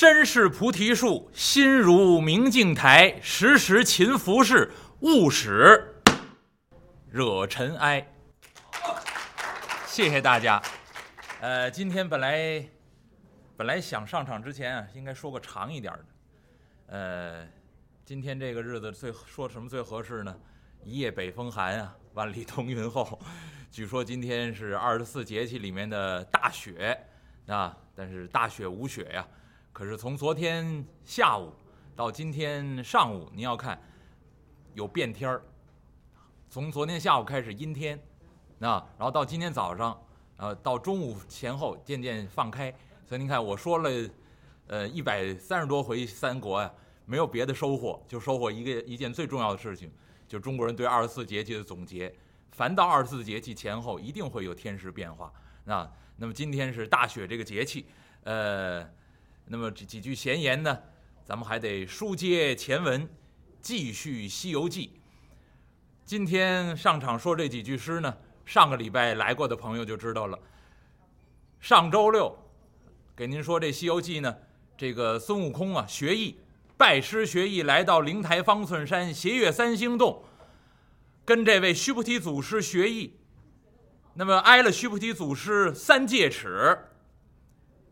身是菩提树，心如明镜台，时时勤拂拭，勿使惹尘埃。谢谢大家。呃，今天本来本来想上场之前啊，应该说个长一点的。呃，今天这个日子最说什么最合适呢？一夜北风寒啊，万里彤云后。据说今天是二十四节气里面的大雪啊，但是大雪无雪呀。可是从昨天下午到今天上午，您要看有变天儿。从昨天下午开始阴天，啊，然后到今天早上，呃，到中午前后渐渐放开。所以您看，我说了，呃，一百三十多回三国呀，没有别的收获，就收获一个一件最重要的事情，就中国人对二十四节气的总结。凡到二十四节气前后，一定会有天时变化。啊，那么今天是大雪这个节气，呃。那么几几句闲言呢？咱们还得书接前文，继续《西游记》。今天上场说这几句诗呢，上个礼拜来过的朋友就知道了。上周六给您说这《西游记》呢，这个孙悟空啊学艺，拜师学艺，来到灵台方寸山斜月三星洞，跟这位须菩提祖师学艺。那么挨了须菩提祖师三戒尺，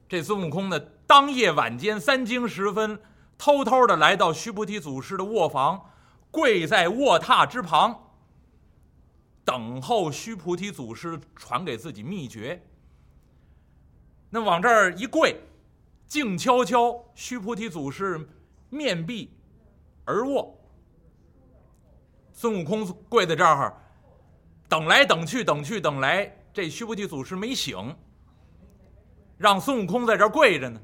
这孙悟空呢？当夜晚间三更时分，偷偷的来到须菩提祖师的卧房，跪在卧榻之旁，等候须菩提祖师传给自己秘诀。那往这儿一跪，静悄悄，须菩提祖师面壁而卧。孙悟空跪在这儿，等来等去，等去等来，这须菩提祖师没醒，让孙悟空在这儿跪着呢。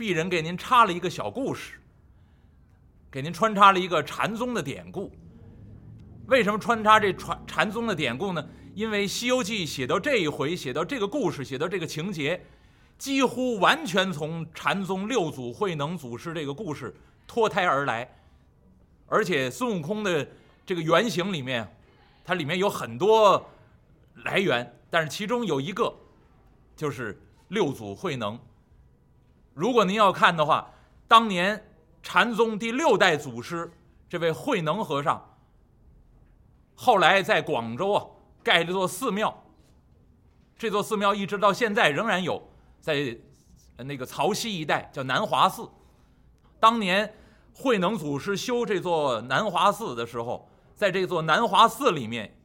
鄙人给您插了一个小故事，给您穿插了一个禅宗的典故。为什么穿插这传禅宗的典故呢？因为《西游记》写到这一回，写到这个故事，写到这个情节，几乎完全从禅宗六祖慧能祖师这个故事脱胎而来。而且孙悟空的这个原型里面，它里面有很多来源，但是其中有一个就是六祖慧能。如果您要看的话，当年禅宗第六代祖师这位慧能和尚，后来在广州啊盖了座寺庙。这座寺庙一直到现在仍然有，在那个曹溪一带叫南华寺。当年慧能祖师修这座南华寺的时候，在这座南华寺里面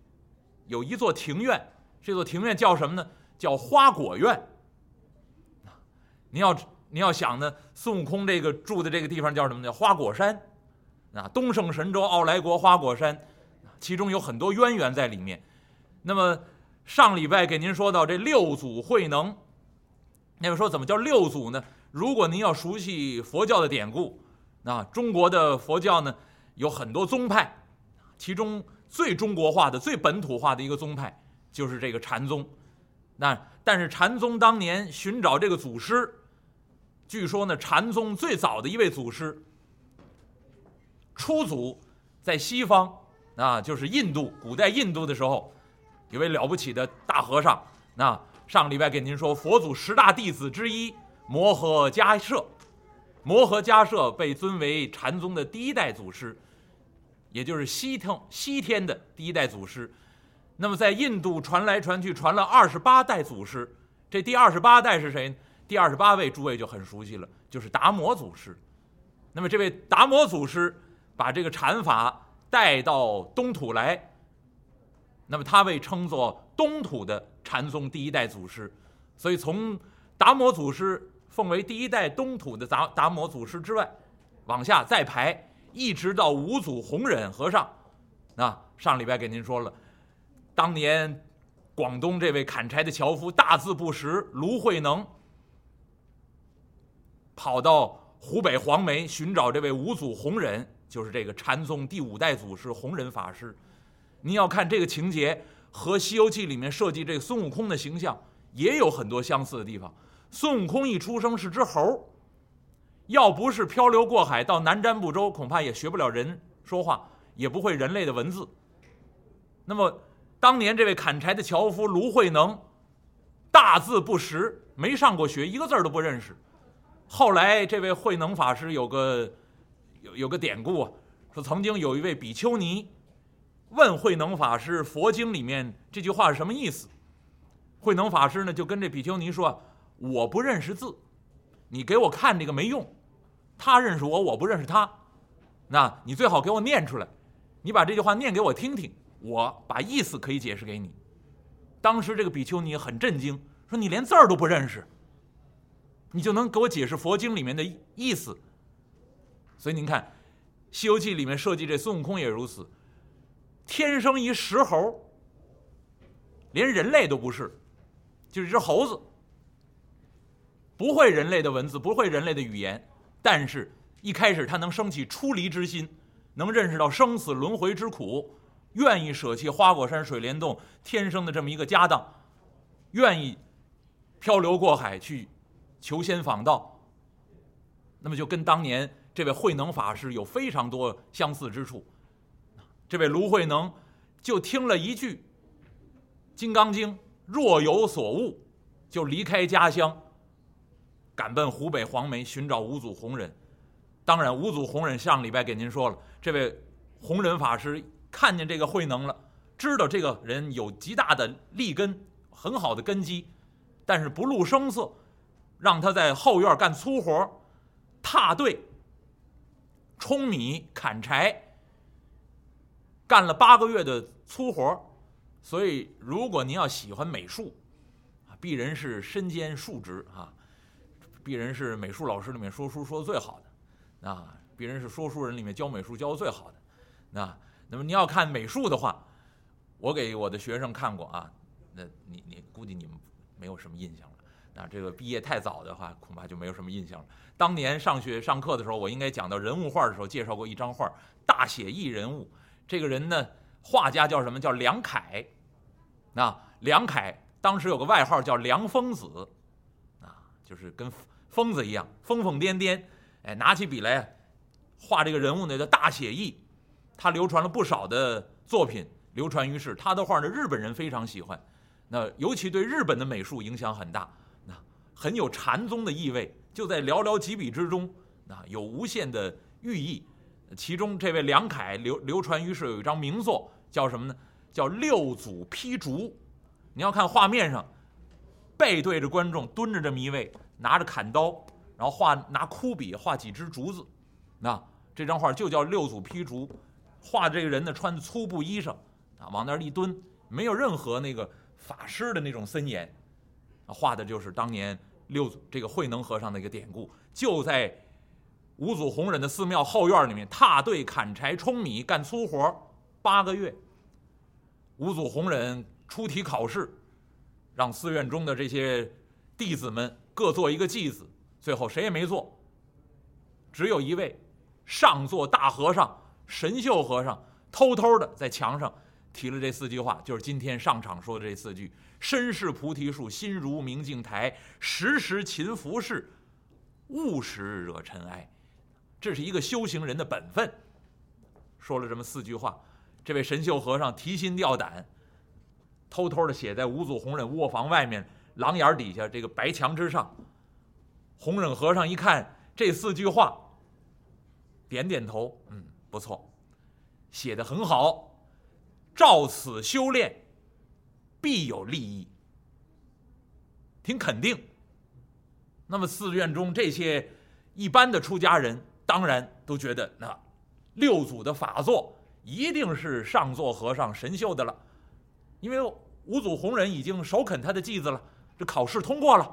有一座庭院，这座庭院叫什么呢？叫花果院。您要。你要想呢，孙悟空这个住的这个地方叫什么？叫花果山，啊，东胜神州傲来国花果山，其中有很多渊源在里面。那么上礼拜给您说到这六祖慧能，那么说怎么叫六祖呢？如果您要熟悉佛教的典故，那中国的佛教呢有很多宗派，其中最中国化的、最本土化的一个宗派就是这个禅宗。那但是禅宗当年寻找这个祖师。据说呢，禅宗最早的一位祖师，初祖在西方啊，就是印度古代印度的时候，有位了不起的大和尚。那上礼拜给您说，佛祖十大弟子之一摩诃迦摄，摩诃迦摄被尊为禅宗的第一代祖师，也就是西天西天的第一代祖师。那么在印度传来传去，传了二十八代祖师，这第二十八代是谁呢？第二十八位诸位就很熟悉了，就是达摩祖师。那么这位达摩祖师把这个禅法带到东土来，那么他被称作东土的禅宗第一代祖师。所以从达摩祖师奉为第一代东土的达达摩祖师之外，往下再排，一直到五祖弘忍和尚。那上礼拜给您说了，当年广东这位砍柴的樵夫大字不识卢慧能。跑到湖北黄梅寻找这位五祖弘忍，就是这个禅宗第五代祖师弘忍法师。您要看这个情节和《西游记》里面设计这个孙悟空的形象也有很多相似的地方。孙悟空一出生是只猴，要不是漂流过海到南瞻部洲，恐怕也学不了人说话，也不会人类的文字。那么当年这位砍柴的樵夫卢慧能，大字不识，没上过学，一个字都不认识。后来这位慧能法师有个有有个典故啊，说曾经有一位比丘尼问慧能法师佛经里面这句话是什么意思。慧能法师呢就跟这比丘尼说：“我不认识字，你给我看这个没用。他认识我，我不认识他。那你最好给我念出来，你把这句话念给我听听，我把意思可以解释给你。”当时这个比丘尼很震惊，说：“你连字儿都不认识，你就能给我解释佛经里面的意思？”所以您看，《西游记》里面设计这孙悟空也如此，天生一石猴，连人类都不是。就是一只猴子，不会人类的文字，不会人类的语言，但是一开始他能升起出离之心，能认识到生死轮回之苦，愿意舍弃花果山水帘洞天生的这么一个家当，愿意漂流过海去求仙访道，那么就跟当年这位慧能法师有非常多相似之处。这位卢慧能就听了一句《金刚经》。若有所悟，就离开家乡，赶奔湖北黄梅寻找五祖弘忍。当然，五祖弘忍上礼拜给您说了，这位弘忍法师看见这个慧能了，知道这个人有极大的利根，很好的根基，但是不露声色，让他在后院干粗活，踏队、舂米、砍柴，干了八个月的粗活。所以，如果您要喜欢美术，啊，鄙人是身兼数职啊，鄙人是美术老师里面说书说的最好的，啊，鄙人是说书人里面教美术教的最好的，那那么您要看美术的话，我给我的学生看过啊，那你你估计你们没有什么印象了，啊这个毕业太早的话，恐怕就没有什么印象了。当年上学上课的时候，我应该讲到人物画的时候，介绍过一张画，大写意人物，这个人呢，画家叫什么叫梁楷。那梁楷当时有个外号叫梁疯子，啊，就是跟疯子一样疯疯癫癫，哎，拿起笔来画这个人物呢叫大写意，他流传了不少的作品，流传于世。他的画呢，日本人非常喜欢，那尤其对日本的美术影响很大，很有禅宗的意味，就在寥寥几笔之中，啊有无限的寓意。其中这位梁楷流流传于世有一张名作叫什么呢？叫六祖劈竹，你要看画面上，背对着观众蹲着这么一位，拿着砍刀，然后画拿枯笔画几只竹子，那这张画就叫六祖劈竹，画这个人呢穿粗布衣裳，啊往那儿一蹲，没有任何那个法师的那种森严，画的就是当年六祖这个慧能和尚的一个典故，就在五祖弘忍的寺庙后院里面踏对砍柴舂米干粗活八个月。五祖弘忍出题考试，让寺院中的这些弟子们各做一个偈子，最后谁也没做，只有一位上座大和尚神秀和尚偷偷的在墙上提了这四句话，就是今天上场说的这四句：身是菩提树，心如明镜台，时时勤拂拭，勿使惹尘埃。这是一个修行人的本分。说了这么四句话。这位神秀和尚提心吊胆，偷偷的写在五祖弘忍卧房外面廊檐底下这个白墙之上。弘忍和尚一看这四句话，点点头，嗯，不错，写的很好，照此修炼，必有利益，挺肯定。那么寺院中这些一般的出家人，当然都觉得那六祖的法作。一定是上座和尚神秀的了，因为五祖弘忍已经首肯他的偈子了，这考试通过了，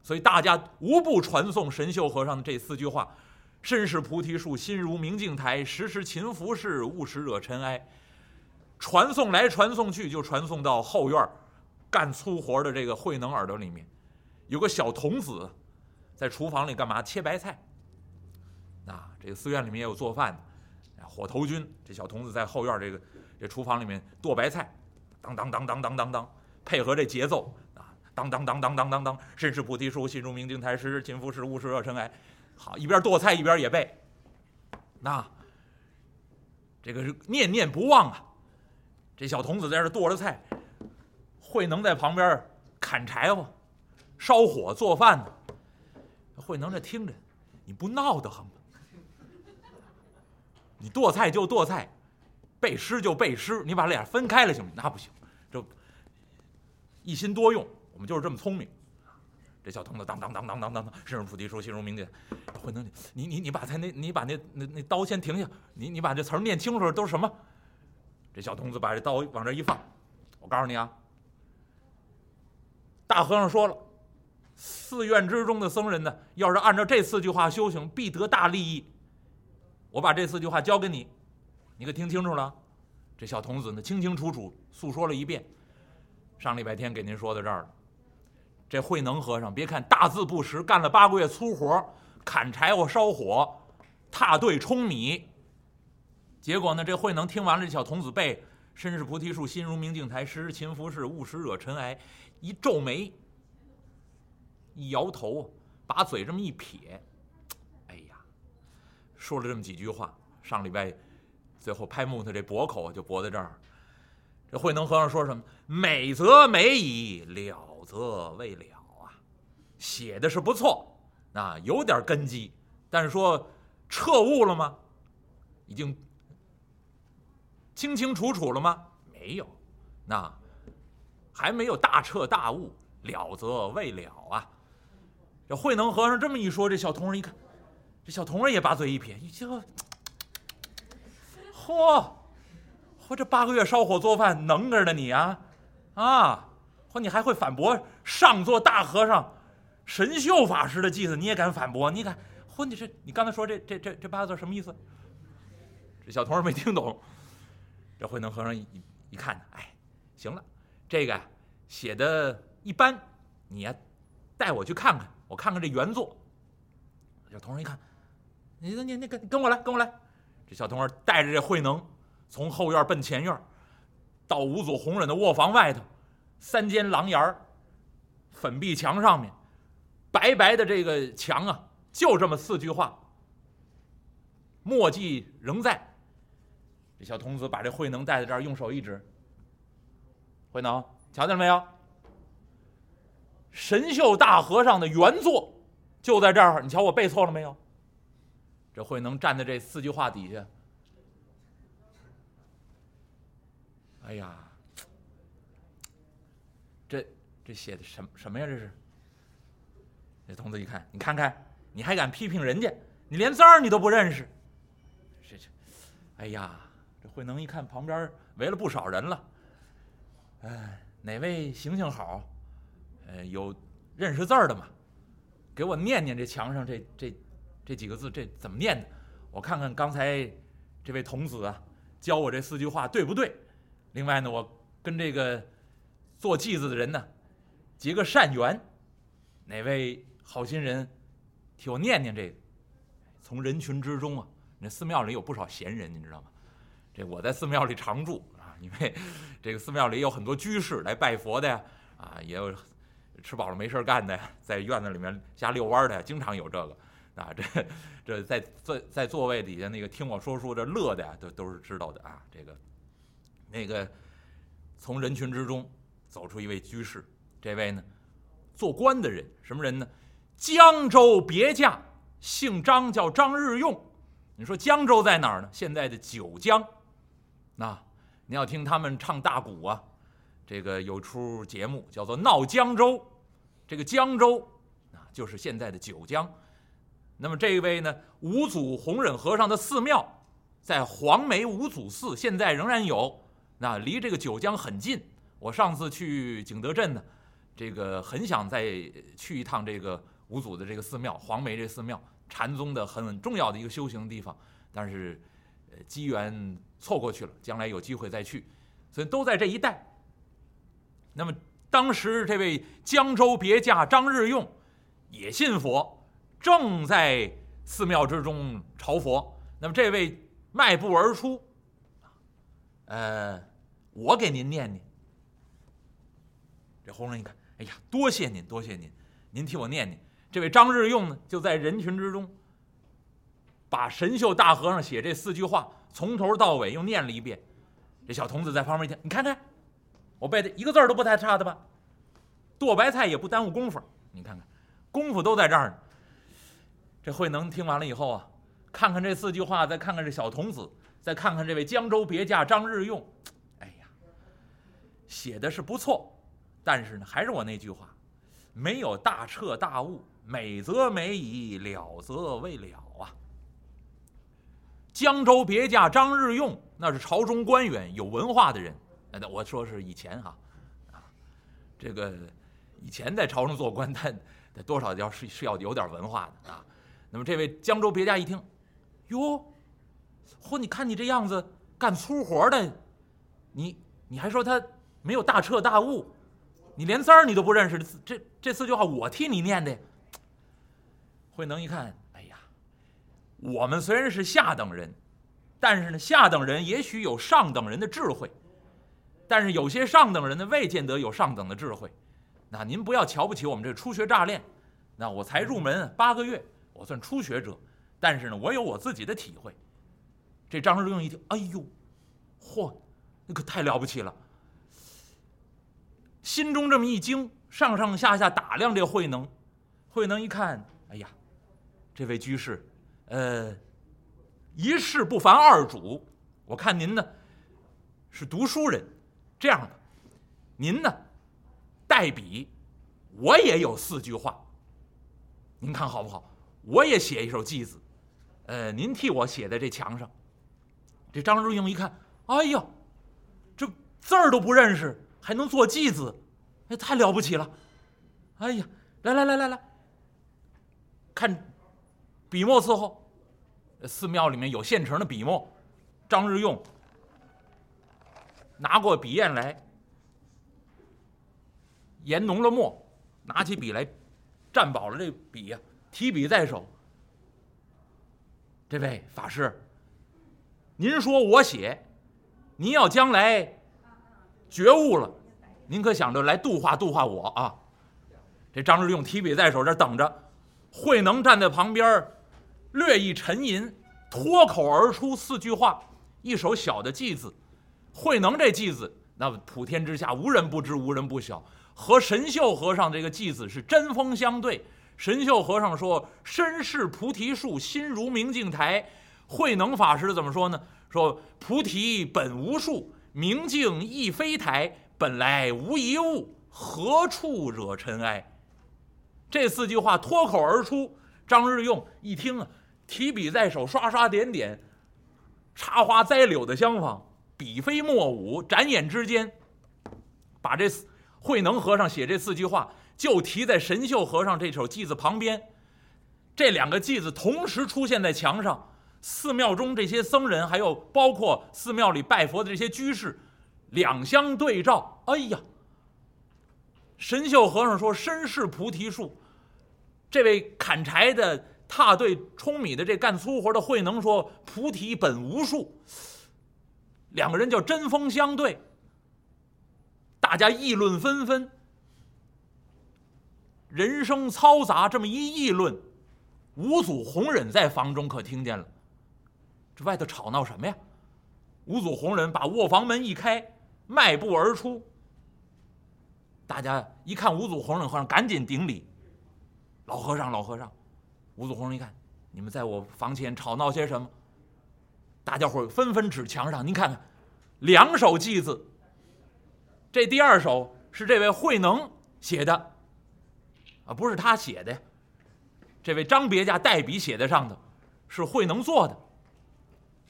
所以大家无不传颂神秀和尚的这四句话：身是菩提树，心如明镜台，时时勤拂拭，勿使惹尘埃。传送来传送去，就传送到后院干粗活的这个慧能耳朵里面。有个小童子在厨房里干嘛？切白菜。啊，这个寺院里面也有做饭的。火头军，这小童子在后院这个这厨房里面剁白菜，当当当当当当当，配合这节奏啊，当当当当当当当，身是菩提树，心如明镜台，时时勤拂拭，勿使惹尘埃。好，一边剁菜一边也背，那这个是念念不忘啊。这小童子在这剁着菜，慧能在旁边砍柴火、烧火做饭呢。慧能这听着，你不闹得慌吗？你剁菜就剁菜，背诗就背诗，你把俩分开了行吗？那不行，这一心多用，我们就是这么聪明。这小童子当当当当当当当，身如菩提树，心如明镜。慧能，你你你把他那，你把那那那刀先停下，你你把这词儿念清楚，都是什么？这小童子把这刀往这一放，我告诉你啊，大和尚说了，寺院之中的僧人呢，要是按照这四句话修行，必得大利益。我把这四句话交给你，你可听清楚了？这小童子呢，清清楚楚诉说了一遍。上礼拜天给您说到这儿了。这慧能和尚，别看大字不识，干了八个月粗活，砍柴火、烧火、踏对舂米。结果呢，这慧能听完了这小童子背“身是菩提树，心如明镜台，时时勤拂拭，勿使惹尘埃”，一皱眉，一摇头，把嘴这么一撇。哎呀说了这么几句话，上礼拜最后拍木头这驳口就驳在这儿。这慧能和尚说什么？美则美矣，了则未了啊！写的是不错，啊，有点根基，但是说彻悟了吗？已经清清楚楚了吗？没有，那还没有大彻大悟，了则未了啊！这慧能和尚这么一说，这小童儿一看。这小童儿也把嘴一撇，你这，嚯，嚯，这八个月烧火做饭能着呢你啊，啊，嚯，你还会反驳上座大和尚神秀法师的偈子，你也敢反驳？你敢？嚯，你这你刚才说这这这这八个字什么意思？这小童儿没听懂。这慧能和尚一一看呢，哎，行了，这个写的一般，你呀带我去看看，我看看这原作。小童儿一看。你你你跟跟我来，跟我来。这小童儿带着这慧能，从后院奔前院，到五祖弘忍的卧房外头，三间廊檐儿，粉壁墙上面，白白的这个墙啊，就这么四句话，墨迹仍在。小童子把这慧能带在这儿，用手一指：“慧能，瞧见了没有？神秀大和尚的原作就在这儿。你瞧我背错了没有？”这慧能站在这四句话底下，哎呀，这这写的什么什么呀？这是。这童子一看，你看看，你还敢批评人家？你连字儿你都不认识。这这，哎呀，慧能一看旁边围了不少人了。哎，哪位行行好？呃，有认识字的吗？给我念念这墙上这这。这几个字这怎么念的？我看看刚才这位童子啊教我这四句话对不对？另外呢，我跟这个做偈子的人呢结个善缘，哪位好心人替我念念这个？从人群之中啊，那寺庙里有不少闲人，你知道吗？这我在寺庙里常住啊，因为这个寺庙里有很多居士来拜佛的呀，啊，也有吃饱了没事干的呀，在院子里面瞎遛弯的呀，经常有这个。啊，这这在在在座位底下那个听我说书这乐的呀，都都是知道的啊。这个那个从人群之中走出一位居士，这位呢做官的人，什么人呢？江州别驾，姓张，叫张日用。你说江州在哪儿呢？现在的九江。那你要听他们唱大鼓啊，这个有出节目叫做《闹江州》，这个江州啊，就是现在的九江。那么这一位呢，五祖弘忍和尚的寺庙，在黄梅五祖寺，现在仍然有。那离这个九江很近。我上次去景德镇呢，这个很想再去一趟这个五祖的这个寺庙，黄梅这寺庙，禅宗的很重要的一个修行地方。但是，机缘错过去了，将来有机会再去。所以都在这一带。那么当时这位江州别驾张日用，也信佛。正在寺庙之中朝佛，那么这位迈步而出，呃，我给您念念。这红人一看，哎呀，多谢您，多谢您，您替我念念。这位张日用呢，就在人群之中，把神秀大和尚写这四句话从头到尾又念了一遍。这小童子在旁边一听，你看看，我背的一个字都不太差的吧？剁白菜也不耽误功夫，你看看，功夫都在这儿呢。这慧能听完了以后啊，看看这四句话，再看看这小童子，再看看这位江州别驾张日用，哎呀，写的是不错，但是呢，还是我那句话，没有大彻大悟，美则美矣，了则未了。江州别驾张日用，那是朝中官员，有文化的人。那我说是以前哈，啊，这个以前在朝中做官，他他多少要是是要有点文化的啊。那么这位江州别驾一听，哟，嚯，你看你这样子干粗活的，你你还说他没有大彻大悟，你连字儿你都不认识，这这四句话我替你念的。慧能一看。我们虽然是下等人，但是呢，下等人也许有上等人的智慧，但是有些上等人呢，未见得有上等的智慧。那您不要瞧不起我们这初学乍练。那我才入门八个月，我算初学者，但是呢，我有我自己的体会。这张日用一听，哎呦，嚯，那可太了不起了，心中这么一惊，上上下下打量这慧能。慧能一看，哎呀，这位居士。呃，一事不烦二主，我看您呢是读书人，这样的，您呢代笔，我也有四句话，您看好不好？我也写一首祭子，呃，您替我写在这墙上。这张如英一看，哎呀，这字儿都不认识，还能做祭子，哎，太了不起了！哎呀，来来来来来，看。笔墨伺候，寺庙里面有现成的笔墨。张日用拿过笔砚来，研浓了墨，拿起笔来，蘸饱了这笔呀，提笔在手。这位法师，您说我写，您要将来觉悟了，您可想着来度化度化我啊？这张日用提笔在手，这等着，慧能站在旁边略一沉吟，脱口而出四句话，一首小的偈子。慧能这偈子，那普天之下无人不知，无人不晓。和神秀和尚这个偈子是针锋相对。神秀和尚说：“身是菩提树，心如明镜台。”慧能法师怎么说呢？说：“菩提本无树，明镜亦非台。本来无一物，何处惹尘埃？”这四句话脱口而出，张日用一听啊。提笔在手，刷刷点点，插花栽柳的相仿，笔飞墨舞，眨眼之间，把这慧能和尚写这四句话就提在神秀和尚这首偈子旁边，这两个偈子同时出现在墙上，寺庙中这些僧人，还有包括寺庙里拜佛的这些居士，两相对照，哎呀！神秀和尚说：“身是菩提树。”这位砍柴的。踏对舂米的这干粗活的慧能说：“菩提本无树。”两个人叫针锋相对，大家议论纷纷，人声嘈杂。这么一议论，五祖弘忍在房中可听见了。这外头吵闹什么呀？五祖弘忍把卧房门一开，迈步而出。大家一看五祖弘忍和尚，赶紧顶礼：“老和尚，老和尚。”吴祖红人一看，你们在我房前吵闹些什么？大家伙纷纷指墙上，您看看，两首偈子。这第二首是这位慧能写的，啊，不是他写的，这位张别驾代笔写在上头，是慧能做的。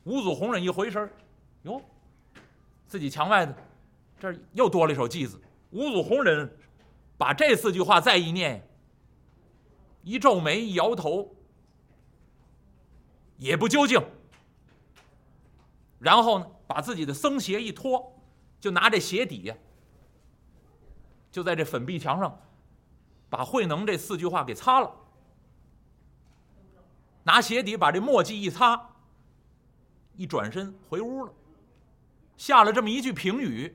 吴祖红人一回身，哟，自己墙外的这又多了一首偈子。吴祖红人把这四句话再一念。一皱眉，一摇头，也不究竟。然后呢，把自己的僧鞋一脱，就拿这鞋底，就在这粉壁墙上，把慧能这四句话给擦了。拿鞋底把这墨迹一擦，一转身回屋了，下了这么一句评语：“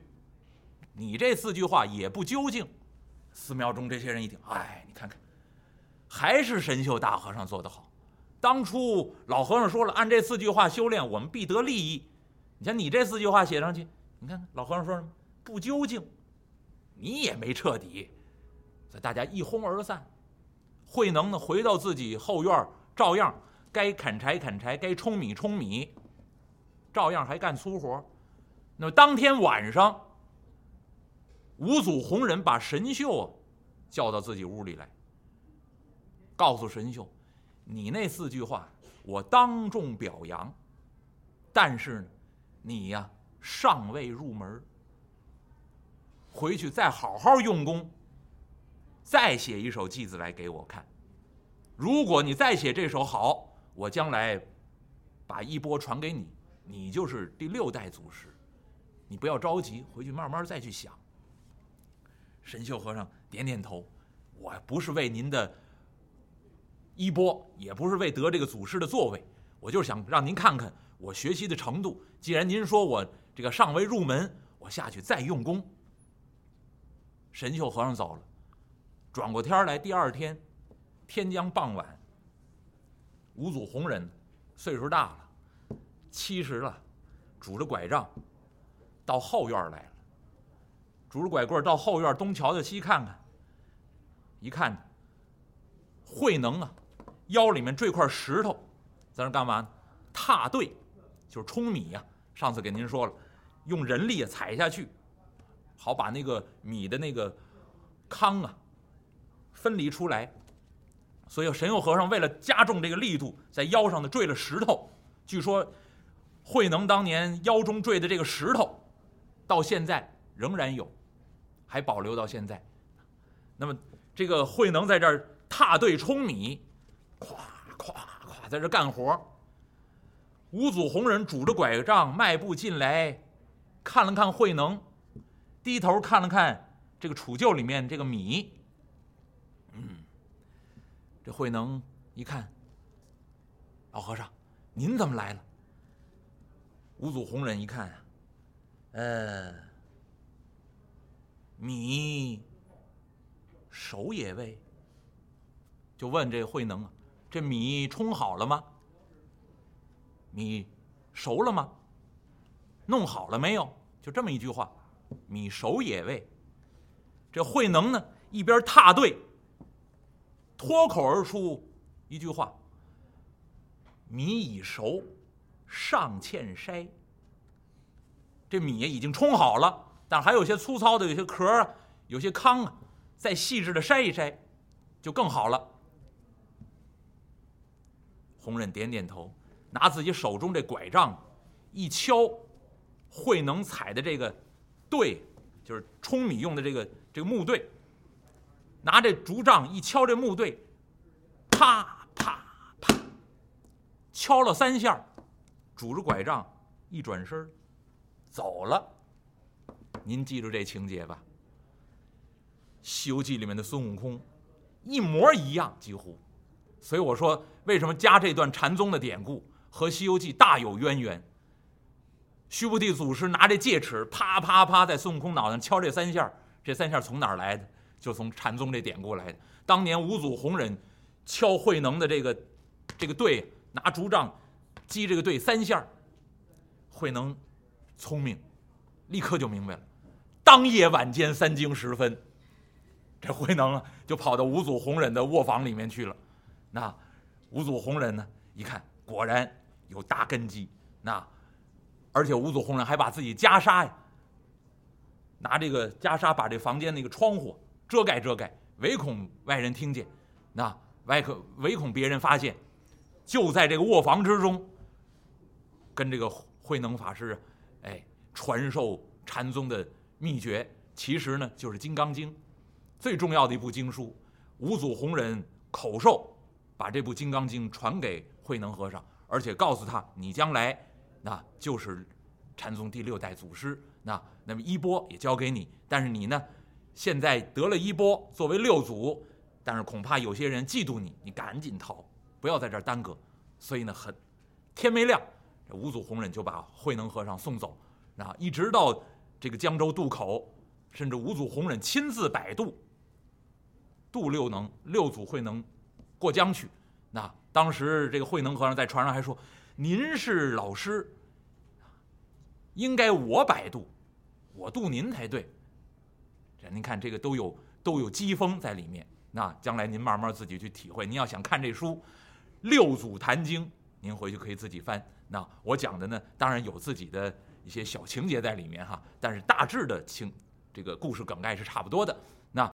你这四句话也不究竟。”寺庙中这些人一听，哎，你看看。还是神秀大和尚做得好。当初老和尚说了，按这四句话修炼，我们必得利益。你像你这四句话写上去，你看老和尚说什么？不究竟，你也没彻底。所以大家一哄而散。慧能呢，回到自己后院照样该砍柴砍柴，该舂米舂米，照样还干粗活。那么当天晚上，五祖弘忍把神秀叫到自己屋里来，告诉神秀：“你那四句话，我当众表扬。但是呢，你呀尚未入门，回去再好好用功，再写一首偈子来给我看。如果你再写这首好，我将来把衣钵传给你，你就是第六代祖师。你不要着急，回去慢慢再去想。”神秀和尚点点头，我不是为您的衣钵，也不是为得这个祖师的座位，我就是想让您看看我学习的程度。既然您说我这个尚未入门，我下去再用功。神秀和尚走了，转过天来，第二天天将傍晚，五祖弘忍岁数大了，七十了，拄着拐杖到后院来了。拄着拐棍到后院东瞧瞧西看看，一看，慧能啊，腰里面坠块石头，在那干嘛呢？踏对，就是舂米呀。上次给您说了，用人力踩下去，好把那个米的那个糠啊分离出来。所以神佑和尚为了加重这个力度，在腰上呢坠了石头。据说慧能当年腰中坠的这个石头，到现在仍然有。还保留到现在，那么这个慧能在这儿踏对舂米，咵咵咵在这干活。五祖弘忍拄着拐杖迈步进来，看了看慧能，低头看了看这个杵臼里面这个米。嗯，这慧能一看，老和尚，您怎么来了？五祖弘忍一看，呃。米熟也未，就问这慧能啊，这米冲好了吗？米熟了吗？弄好了没有？就这么一句话，米熟也未。这慧能呢，一边踏对，脱口而出一句话：米已熟，尚欠筛。这米已经冲好了。但还有些粗糙的，有些壳啊，有些糠啊，再细致的筛一筛，就更好了。弘忍点点头，拿自己手中这拐杖一敲，慧能踩的这个对，就是舂米用的这个这个木对，拿这竹杖一敲这木对，啪啪啪，敲了三下，拄着拐杖一转身走了。您记住这情节吧，《西游记》里面的孙悟空一模一样，几乎。所以我说，为什么加这段禅宗的典故和《西游记》大有渊源？须菩提祖师拿这戒尺，啪啪啪在孙悟空脑袋上敲这三下，这三下从哪儿来的？就从禅宗这典故来的。当年五祖弘忍敲慧能的这个这个对，拿竹杖击这个对三下，慧能聪明，立刻就明白了。当夜晚间三更时分，这慧能啊就跑到五祖弘忍的卧房里面去了。那五祖弘忍呢一看，果然有大根基。那而且五祖弘忍还把自己袈裟呀，拿这个袈裟把这房间那个窗户遮盖遮盖，唯恐外人听见。那外可唯恐别人发现，就在这个卧房之中，跟这个慧能法师，哎，传授禅宗的。秘诀其实呢就是《金刚经》，最重要的一部经书。五祖弘忍口授，把这部《金刚经》传给慧能和尚，而且告诉他：你将来那就是禅宗第六代祖师。那那么衣钵也交给你，但是你呢，现在得了衣钵作为六祖，但是恐怕有些人嫉妒你，你赶紧逃，不要在这儿耽搁。所以呢，很天没亮，这五祖弘忍就把慧能和尚送走，啊，一直到。这个江州渡口，甚至五祖弘忍亲自摆渡，渡六能六祖慧能过江去。那当时这个慧能和尚在船上还说：“您是老师，应该我摆渡，我渡您才对。”这您看这个都有都有机锋在里面。那将来您慢慢自己去体会。您要想看这书，六祖坛经》，您回去可以自己翻。那我讲的呢，当然有自己的一些小情节在里面哈，但是大致的情这个故事梗概是差不多的。